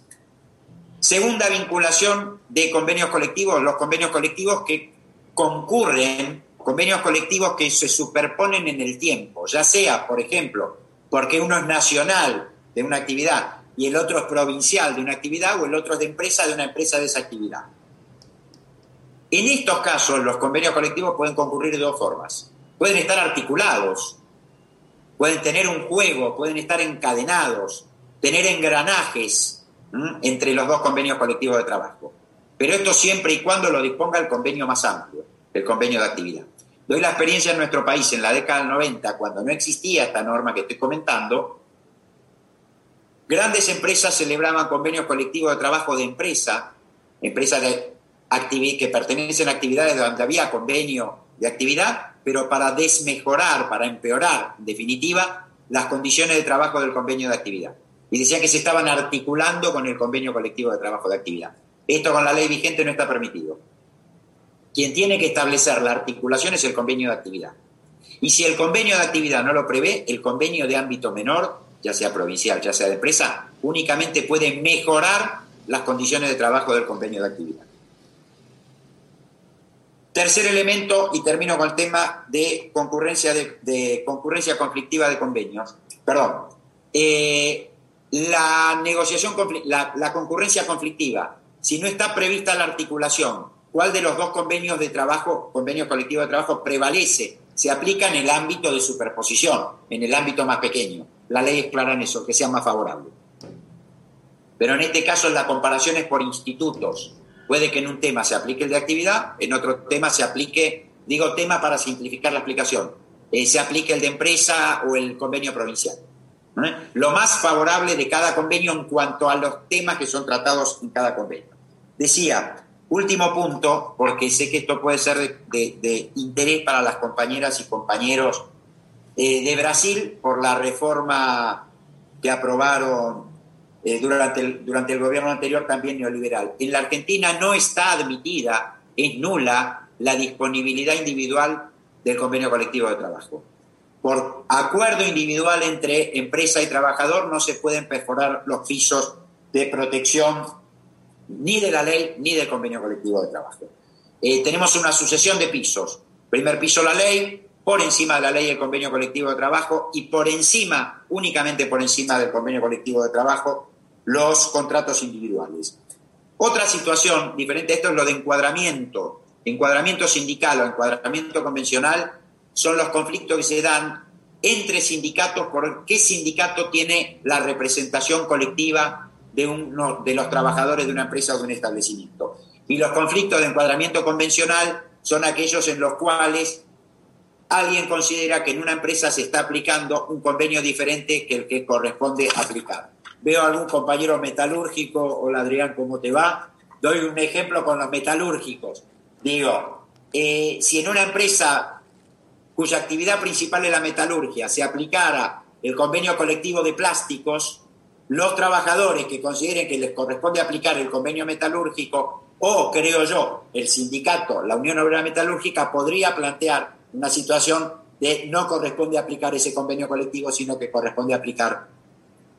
Segunda vinculación de convenios colectivos, los convenios colectivos que concurren, convenios colectivos que se superponen en el tiempo, ya sea, por ejemplo, porque uno es nacional de una actividad y el otro es provincial de una actividad o el otro es de empresa de una empresa de esa actividad. En estos casos, los convenios colectivos pueden concurrir de dos formas. Pueden estar articulados, pueden tener un juego, pueden estar encadenados, tener engranajes entre los dos convenios colectivos de trabajo. Pero esto siempre y cuando lo disponga el convenio más amplio, el convenio de actividad. Doy la experiencia en nuestro país en la década del 90, cuando no existía esta norma que estoy comentando, grandes empresas celebraban convenios colectivos de trabajo de empresa, empresas de que pertenecen a actividades donde había convenio de actividad, pero para desmejorar, para empeorar, en definitiva, las condiciones de trabajo del convenio de actividad y decían que se estaban articulando con el convenio colectivo de trabajo de actividad. Esto con la ley vigente no está permitido. Quien tiene que establecer la articulación es el convenio de actividad. Y si el convenio de actividad no lo prevé, el convenio de ámbito menor, ya sea provincial, ya sea de empresa, únicamente puede mejorar las condiciones de trabajo del convenio de actividad. Tercer elemento, y termino con el tema de concurrencia, de, concurrencia conflictiva de convenios. Perdón. Eh, la negociación, la, concurrencia conflictiva, si no está prevista la articulación, ¿cuál de los dos convenios de trabajo, convenios colectivos de trabajo, prevalece? Se aplica en el ámbito de superposición, en el ámbito más pequeño. La ley es clara en eso, que sea más favorable. Pero en este caso la comparación es por institutos. Puede que en un tema se aplique el de actividad, en otro tema se aplique, digo tema para simplificar la explicación, eh, se aplique el de empresa o el convenio provincial. Lo más favorable de cada convenio en cuanto a los temas que son tratados en cada convenio. Decía, último punto, porque sé que esto puede ser de, interés para las compañeras y compañeros eh, de Brasil por la reforma que aprobaron eh, durante, el, durante el gobierno anterior también neoliberal. En la Argentina no está admitida, es nula, la disponibilidad individual del convenio colectivo de trabajo por acuerdo individual entre empresa y trabajador no se pueden perforar los pisos de protección ni de la ley ni del convenio colectivo de trabajo. Eh, tenemos una sucesión de pisos. Primer piso la ley, por encima de la ley el convenio colectivo de trabajo y por encima, únicamente por encima del convenio colectivo de trabajo, los contratos individuales. Otra situación diferente a esto es lo de encuadramiento, encuadramiento sindical o encuadramiento convencional son los conflictos que se dan entre sindicatos por qué sindicato tiene la representación colectiva de, uno, de los trabajadores de una empresa o de un establecimiento. Y los conflictos de encuadramiento convencional son aquellos en los cuales alguien considera que en una empresa se está aplicando un convenio diferente que el que corresponde aplicar. Veo a algún compañero metalúrgico, hola Adrián, ¿cómo te va? Doy un ejemplo con los metalúrgicos. Digo, eh, si en una empresa cuya actividad principal es la metalurgia, se aplicara el convenio colectivo de plásticos, los trabajadores que consideren que les corresponde aplicar el convenio metalúrgico o, creo yo, el sindicato, la Unión Obrera Metalúrgica, podría plantear una situación de no corresponde aplicar ese convenio colectivo, sino que corresponde aplicar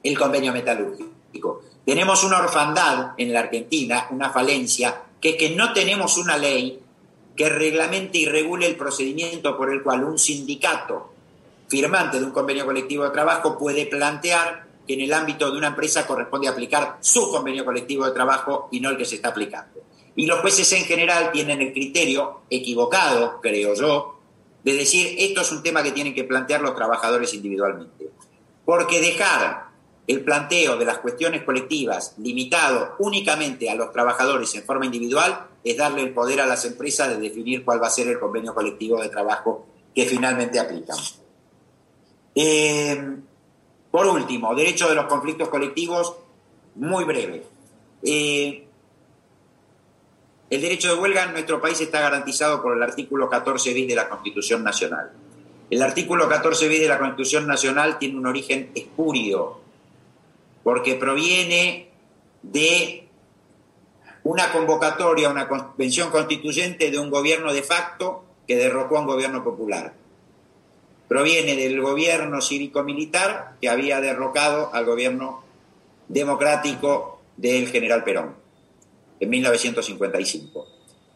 el convenio metalúrgico. Tenemos una orfandad en la Argentina, una falencia, que es que no tenemos una ley que reglamente y regule el procedimiento por el cual un sindicato firmante de un convenio colectivo de trabajo puede plantear que en el ámbito de una empresa corresponde aplicar su convenio colectivo de trabajo y no el que se está aplicando. Y los jueces en general tienen el criterio equivocado, creo yo, de decir esto es un tema que tienen que plantear los trabajadores individualmente. Porque dejar el planteo de las cuestiones colectivas limitado únicamente a los trabajadores en forma individual es darle el poder a las empresas de definir cuál va a ser el convenio colectivo de trabajo que finalmente aplican. Eh, por último, derecho de los conflictos colectivos, muy breve. Eh, el derecho de huelga en nuestro país está garantizado por el artículo 14 bis de la Constitución Nacional. El artículo 14 bis de la Constitución Nacional tiene un origen espurio, porque proviene de una convocatoria, una convención constituyente de un gobierno de facto que derrocó a un gobierno popular. Proviene del gobierno cívico-militar que había derrocado al gobierno democrático del general Perón en 1955.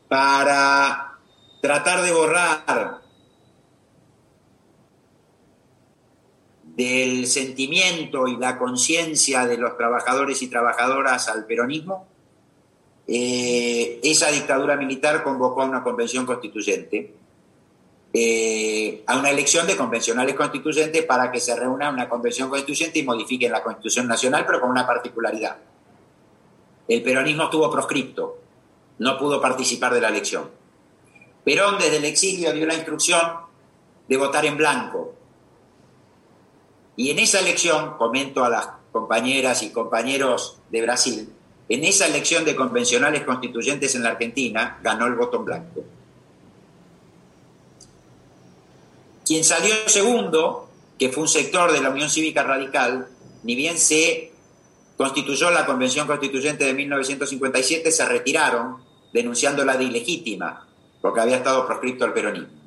Para tratar de borrar del sentimiento y la conciencia de los trabajadores y trabajadoras al peronismo, eh, esa dictadura militar convocó a una convención constituyente, eh, a una elección de convencionales constituyentes para que se reúna una convención constituyente y modifiquen la constitución nacional, pero con una particularidad. El peronismo estuvo proscripto, no pudo participar de la elección. Perón desde el exilio dio la instrucción de votar en blanco, y en esa elección, comento a las compañeras y compañeros de Brasil, en esa elección de convencionales constituyentes en la Argentina ganó el voto en blanco. Quien salió segundo, que fue un sector de la Unión Cívica Radical, ni bien se constituyó la Convención Constituyente de 1957, se retiraron denunciándola de ilegítima, porque había estado proscripto el peronismo.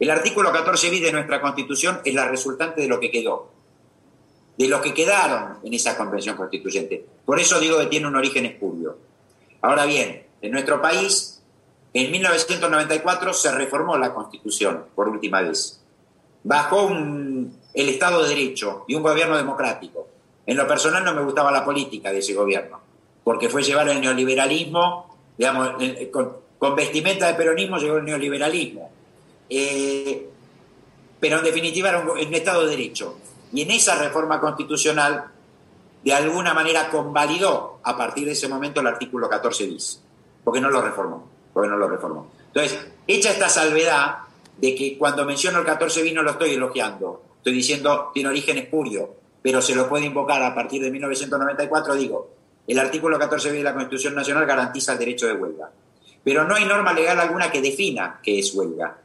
El artículo 14 bis de nuestra Constitución es la resultante de lo que quedó, de lo que quedaron en esa Convención Constituyente. Por eso digo que tiene un origen espurio. Ahora bien, en nuestro país, en 1994 se reformó la Constitución por última vez, bajo el Estado de Derecho y un gobierno democrático. En lo personal no me gustaba la política de ese gobierno, porque fue llevar el neoliberalismo, digamos, con, con vestimenta de peronismo llegó el neoliberalismo eh, pero en definitiva era un, Estado de Derecho. Y en esa reforma constitucional, de alguna manera convalidó a partir de ese momento el artículo 14 bis, porque no lo reformó, porque no lo reformó. Entonces, hecha esta salvedad de que cuando menciono el 14 bis no lo estoy elogiando, estoy diciendo tiene origen espurio, pero se lo puede invocar a partir de 1994, digo, el artículo 14 bis de la Constitución Nacional garantiza el derecho de huelga. Pero no hay norma legal alguna que defina qué es huelga.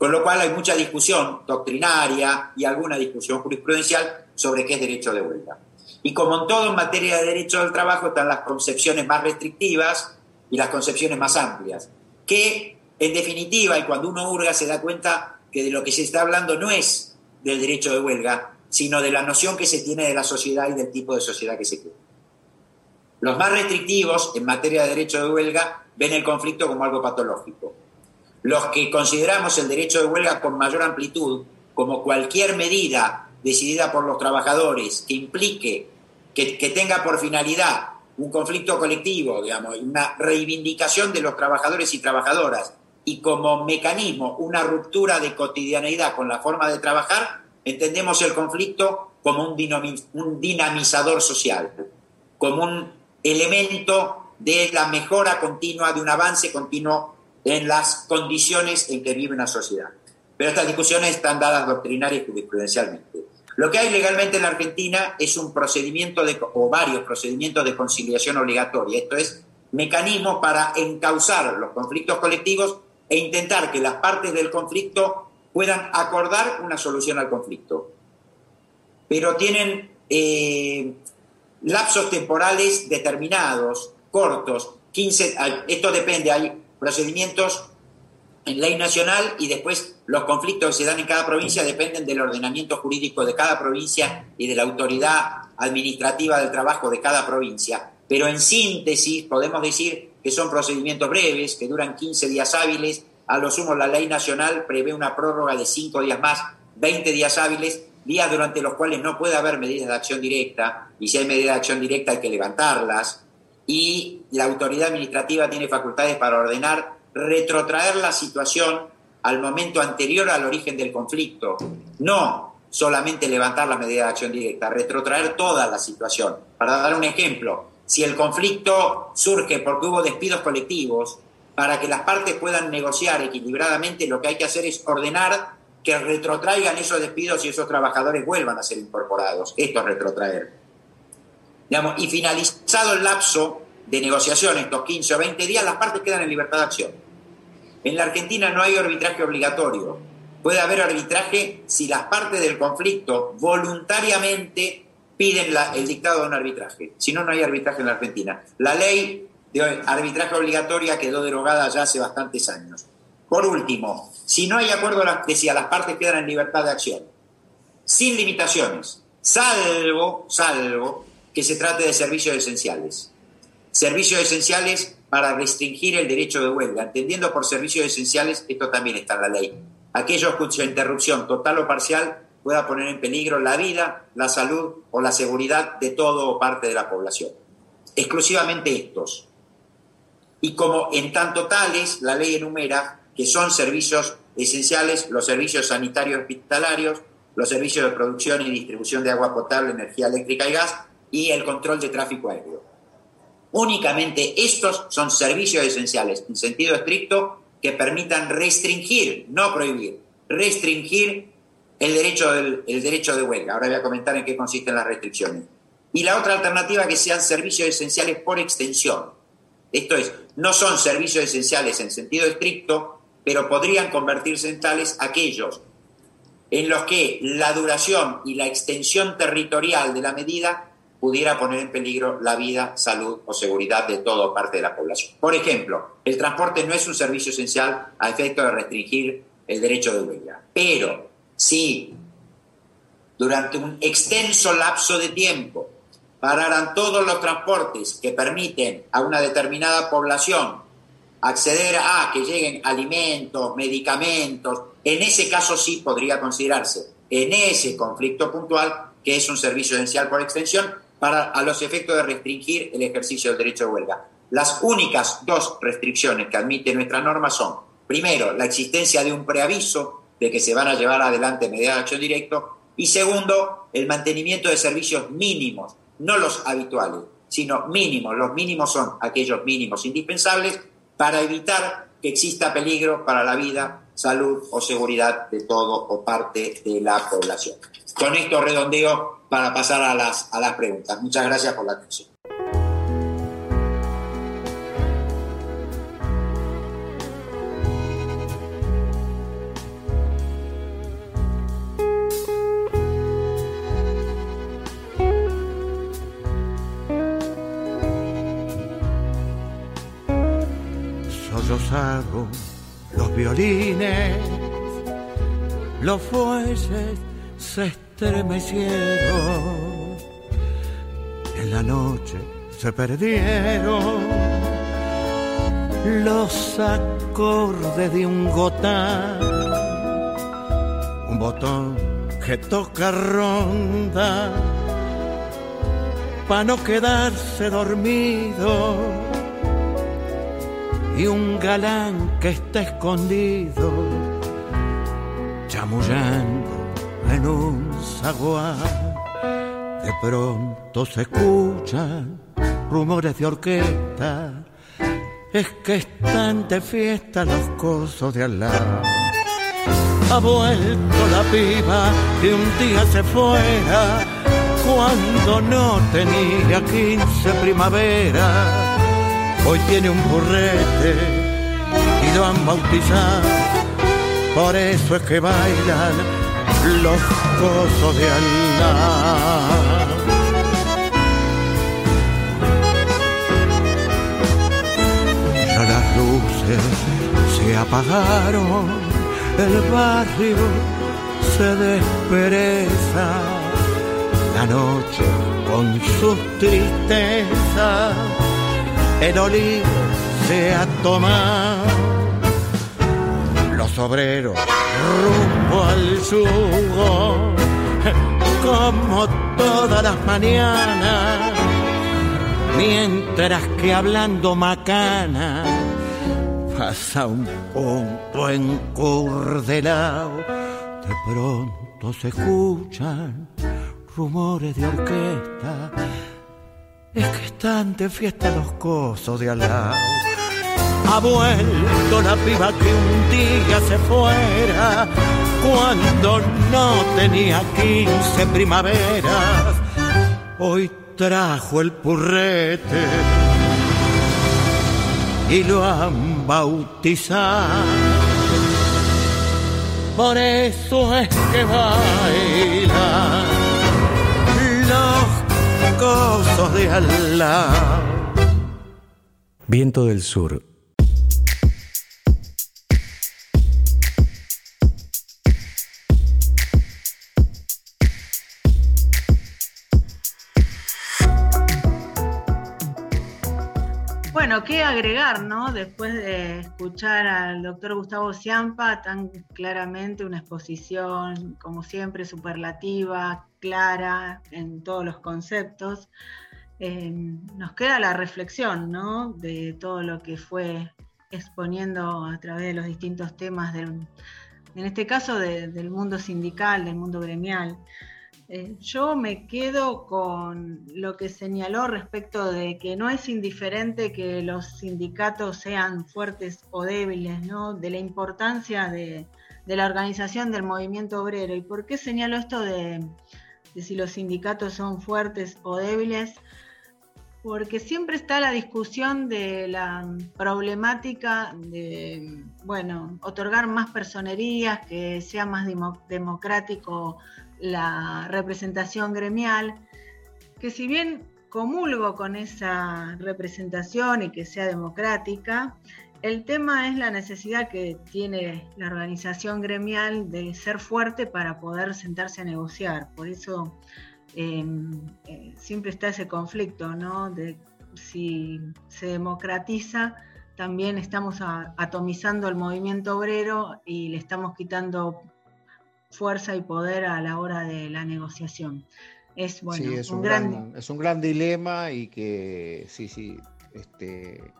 Con lo cual hay mucha discusión doctrinaria y alguna discusión jurisprudencial sobre qué es derecho de huelga. Y como en todo en materia de derecho del trabajo están las concepciones más restrictivas y las concepciones más amplias, que en definitiva y cuando uno hurga se da cuenta que de lo que se está hablando no es del derecho de huelga, sino de la noción que se tiene de la sociedad y del tipo de sociedad que se quiere. Los más restrictivos en materia de derecho de huelga ven el conflicto como algo patológico los que consideramos el derecho de huelga con mayor amplitud como cualquier medida decidida por los trabajadores que implique, que, tenga por finalidad un conflicto colectivo, digamos, una reivindicación de los trabajadores y trabajadoras y como mecanismo una ruptura de cotidianeidad con la forma de trabajar, entendemos el conflicto como un, un dinamizador social, como un elemento de la mejora continua, de un avance continuo en las condiciones en que vive una sociedad. Pero estas discusiones están dadas doctrinaria y jurisprudencialmente. Lo que hay legalmente en la Argentina es un procedimiento de, o varios procedimientos de conciliación obligatoria. Esto es mecanismos para encauzar los conflictos colectivos e intentar que las partes del conflicto puedan acordar una solución al conflicto. Pero tienen eh, lapsos temporales determinados, cortos, 15, esto depende, hay procedimientos en ley nacional y después los conflictos que se dan en cada provincia dependen del ordenamiento jurídico de cada provincia y de la autoridad administrativa del trabajo de cada provincia. Pero en síntesis podemos decir que son procedimientos breves, que duran 15 días hábiles. A lo sumo la ley nacional prevé una prórroga de 5 días más, 20 días hábiles, días durante los cuales no puede haber medidas de acción directa y si hay medidas de acción directa hay que levantarlas y la autoridad administrativa tiene facultades para ordenar retrotraer la situación al momento anterior al origen del conflicto, no solamente levantar la medida de acción directa, retrotraer toda la situación. Para dar un ejemplo, si el conflicto surge porque hubo despidos colectivos, para que las partes puedan negociar equilibradamente, lo que hay que hacer es ordenar que retrotraigan esos despidos y esos trabajadores vuelvan a ser incorporados. Esto es retrotraer. Digamos, y finalizado el lapso de negociación, estos 15 o 20 días, las partes quedan en libertad de acción. En la Argentina no hay arbitraje obligatorio. Puede haber arbitraje si las partes del conflicto voluntariamente piden el dictado de un arbitraje. Si no, no hay arbitraje en la Argentina. La ley de arbitraje obligatoria quedó derogada ya hace bastantes años. Por último, si no hay acuerdo, decía, las partes quedan en libertad de acción, sin limitaciones, salvo, salvo que se trate de servicios esenciales. Servicios esenciales para restringir el derecho de huelga, entendiendo por servicios esenciales, esto también está en la ley, aquellos cuya interrupción total o parcial pueda poner en peligro la vida, la salud o la seguridad de todo o parte de la población. Exclusivamente estos. Y como en tanto tales, la ley enumera que son servicios esenciales los servicios sanitarios hospitalarios, los servicios de producción y distribución de agua potable, energía eléctrica y gas y el control de tráfico aéreo. Únicamente estos son servicios esenciales en sentido estricto que permitan restringir, no prohibir, restringir el derecho, el derecho de huelga. Ahora voy a comentar en qué consisten las restricciones. Y la otra alternativa que sean servicios esenciales por extensión. Esto es, no son servicios esenciales en sentido estricto, pero podrían convertirse en tales aquellos en los que la duración y la extensión territorial de la medida pudiera poner en peligro la vida, salud o seguridad de toda parte de la población. Por ejemplo, el transporte no es un servicio esencial a efecto de restringir el derecho de huelga, pero si durante un extenso lapso de tiempo pararan todos los transportes que permiten a una determinada población acceder a que lleguen alimentos, medicamentos, en ese caso sí podría considerarse, en ese conflicto puntual, que es un servicio esencial por extensión, para a los efectos de restringir el ejercicio del derecho de huelga. Las únicas dos restricciones que admite nuestra norma son, primero, la existencia de un preaviso de que se van a llevar adelante medidas de acción directo, y segundo, el mantenimiento de servicios mínimos, no los habituales, sino mínimos. Los mínimos son aquellos mínimos indispensables para evitar que exista peligro para la vida, salud o seguridad de todo o parte de la población. Con esto redondeo para pasar a las, a las preguntas. Muchas gracias por la atención. los violines, los fuelles se estremecieron, en la noche se perdieron. Los acordes de un gotán, un botón que toca ronda para no quedarse dormido. Y un galán que está escondido, chamullando en un zaguán. De pronto se escuchan rumores de orquesta, es que están de fiesta los cosos de al. Ha vuelto la piba que un día se fuera cuando no tenía quince primavera hoy tiene un burrete y lo han bautizado. Por eso es que bailan los cosos de Allah. Ya las luces se apagaron, el barrio se despereza, la noche con sus tristezas el olivo se ha tomado. Los obreros rumbo al sugo, como todas las mañanas, mientras que hablando macana pasa un punto encurdelado, de pronto se escuchan rumores de orquesta. Es que están de fiesta los cosos de al lado. Ha vuelto la piba que un día se fuera cuando no tenía quince primaveras. Hoy trajo el purrete y lo han bautizado. Por eso es que baila los cosos de Allah. Viento del Sur Qué agregar, ¿no? Después de escuchar al doctor Gustavo Ciampa tan claramente una exposición, como siempre, superlativa, clara en todos los conceptos, eh, nos queda la reflexión, ¿no? De todo lo que fue exponiendo a través de los distintos temas, en este caso del mundo sindical, del mundo gremial. Eh, yo me quedo con lo que señaló respecto de que no es indiferente que los sindicatos sean fuertes o débiles, ¿no? de la importancia de, la organización del movimiento obrero. ¿Y por qué señalo esto de, de si los sindicatos son fuertes o débiles? Porque siempre está la discusión de la problemática de, bueno, otorgar más personerías, que sea más democrático la representación gremial, que si bien comulgo con esa representación y que sea democrática, el tema es la necesidad que tiene la organización gremial de ser fuerte para poder sentarse a negociar. Por eso em, eh, siempre está ese conflicto, ¿no? De si se democratiza, también estamos atomizando el movimiento obrero y le estamos quitando fuerza y poder a la hora de la negociación. Es, bueno, es un, gran, es un gran dilema y que sí, sí, este,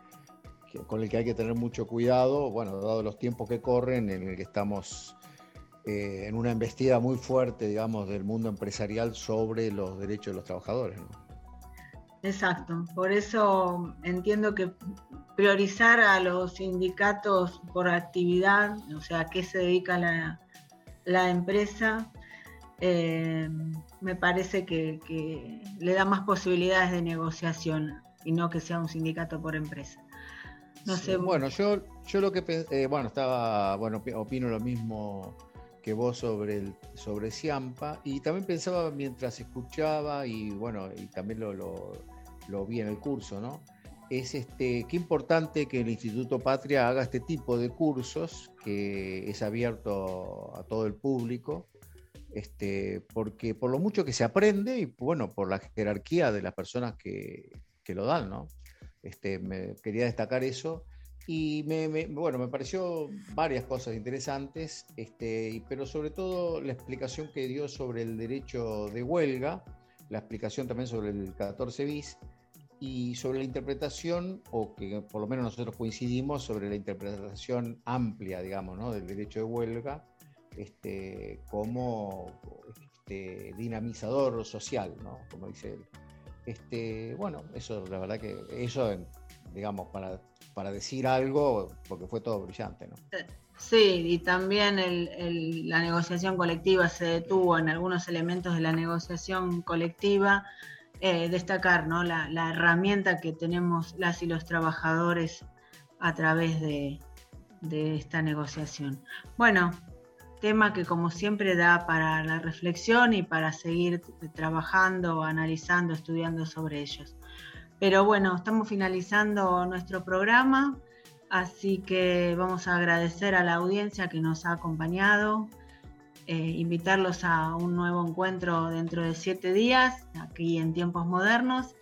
con el que hay que tener mucho cuidado, bueno, dado los tiempos que corren, en el que estamos eh, en una embestida muy fuerte, digamos, del mundo empresarial sobre los derechos de los trabajadores. Exacto, por eso entiendo que priorizar a los sindicatos por actividad, o sea, a qué se dedica la, la empresa, eh, me parece que, le da más posibilidades de negociación y no que sea un sindicato por empresa. No sé. Bueno, yo, yo lo que eh, bueno, estaba, bueno, opino lo mismo que vos sobre el sobre Ciampa y también pensaba mientras escuchaba y bueno, y también lo, lo vi en el curso, ¿no? Es este, qué importante que el Instituto Patria haga este tipo de cursos, que es abierto a todo el público, este, porque por lo mucho que se aprende y bueno, por la jerarquía de las personas que, lo dan, ¿no? Este, me, quería destacar eso. Y me, bueno, me pareció varias cosas interesantes, este, pero sobre todo la explicación que dio sobre el derecho de huelga, la explicación también sobre el 14 bis, y sobre la interpretación, o que por lo menos nosotros coincidimos sobre la interpretación amplia, digamos, ¿no? del derecho de huelga este, como este, dinamizador social, ¿no? como dice él. Este, bueno, eso la verdad que eso, digamos, para, para decir algo, porque fue todo brillante. ¿no? Sí, y también el, la negociación colectiva se detuvo en algunos elementos de la negociación colectiva eh, destacar ¿no? la, herramienta que tenemos las y los trabajadores a través de, esta negociación. Bueno, tema que como siempre da para la reflexión y para seguir trabajando, analizando, estudiando sobre ellos. Pero bueno, estamos finalizando nuestro programa, así que vamos a agradecer a la audiencia que nos ha acompañado, eh, invitarlos a un nuevo encuentro dentro de siete días, aquí en tiempos modernos.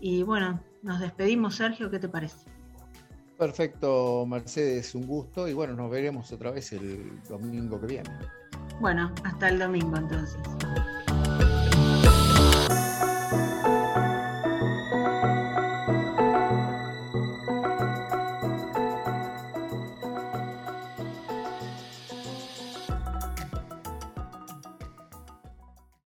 Y bueno, nos despedimos, Sergio, ¿qué te parece? Perfecto, Mercedes, un gusto y bueno, nos veremos otra vez el domingo que viene. Bueno, hasta el domingo entonces.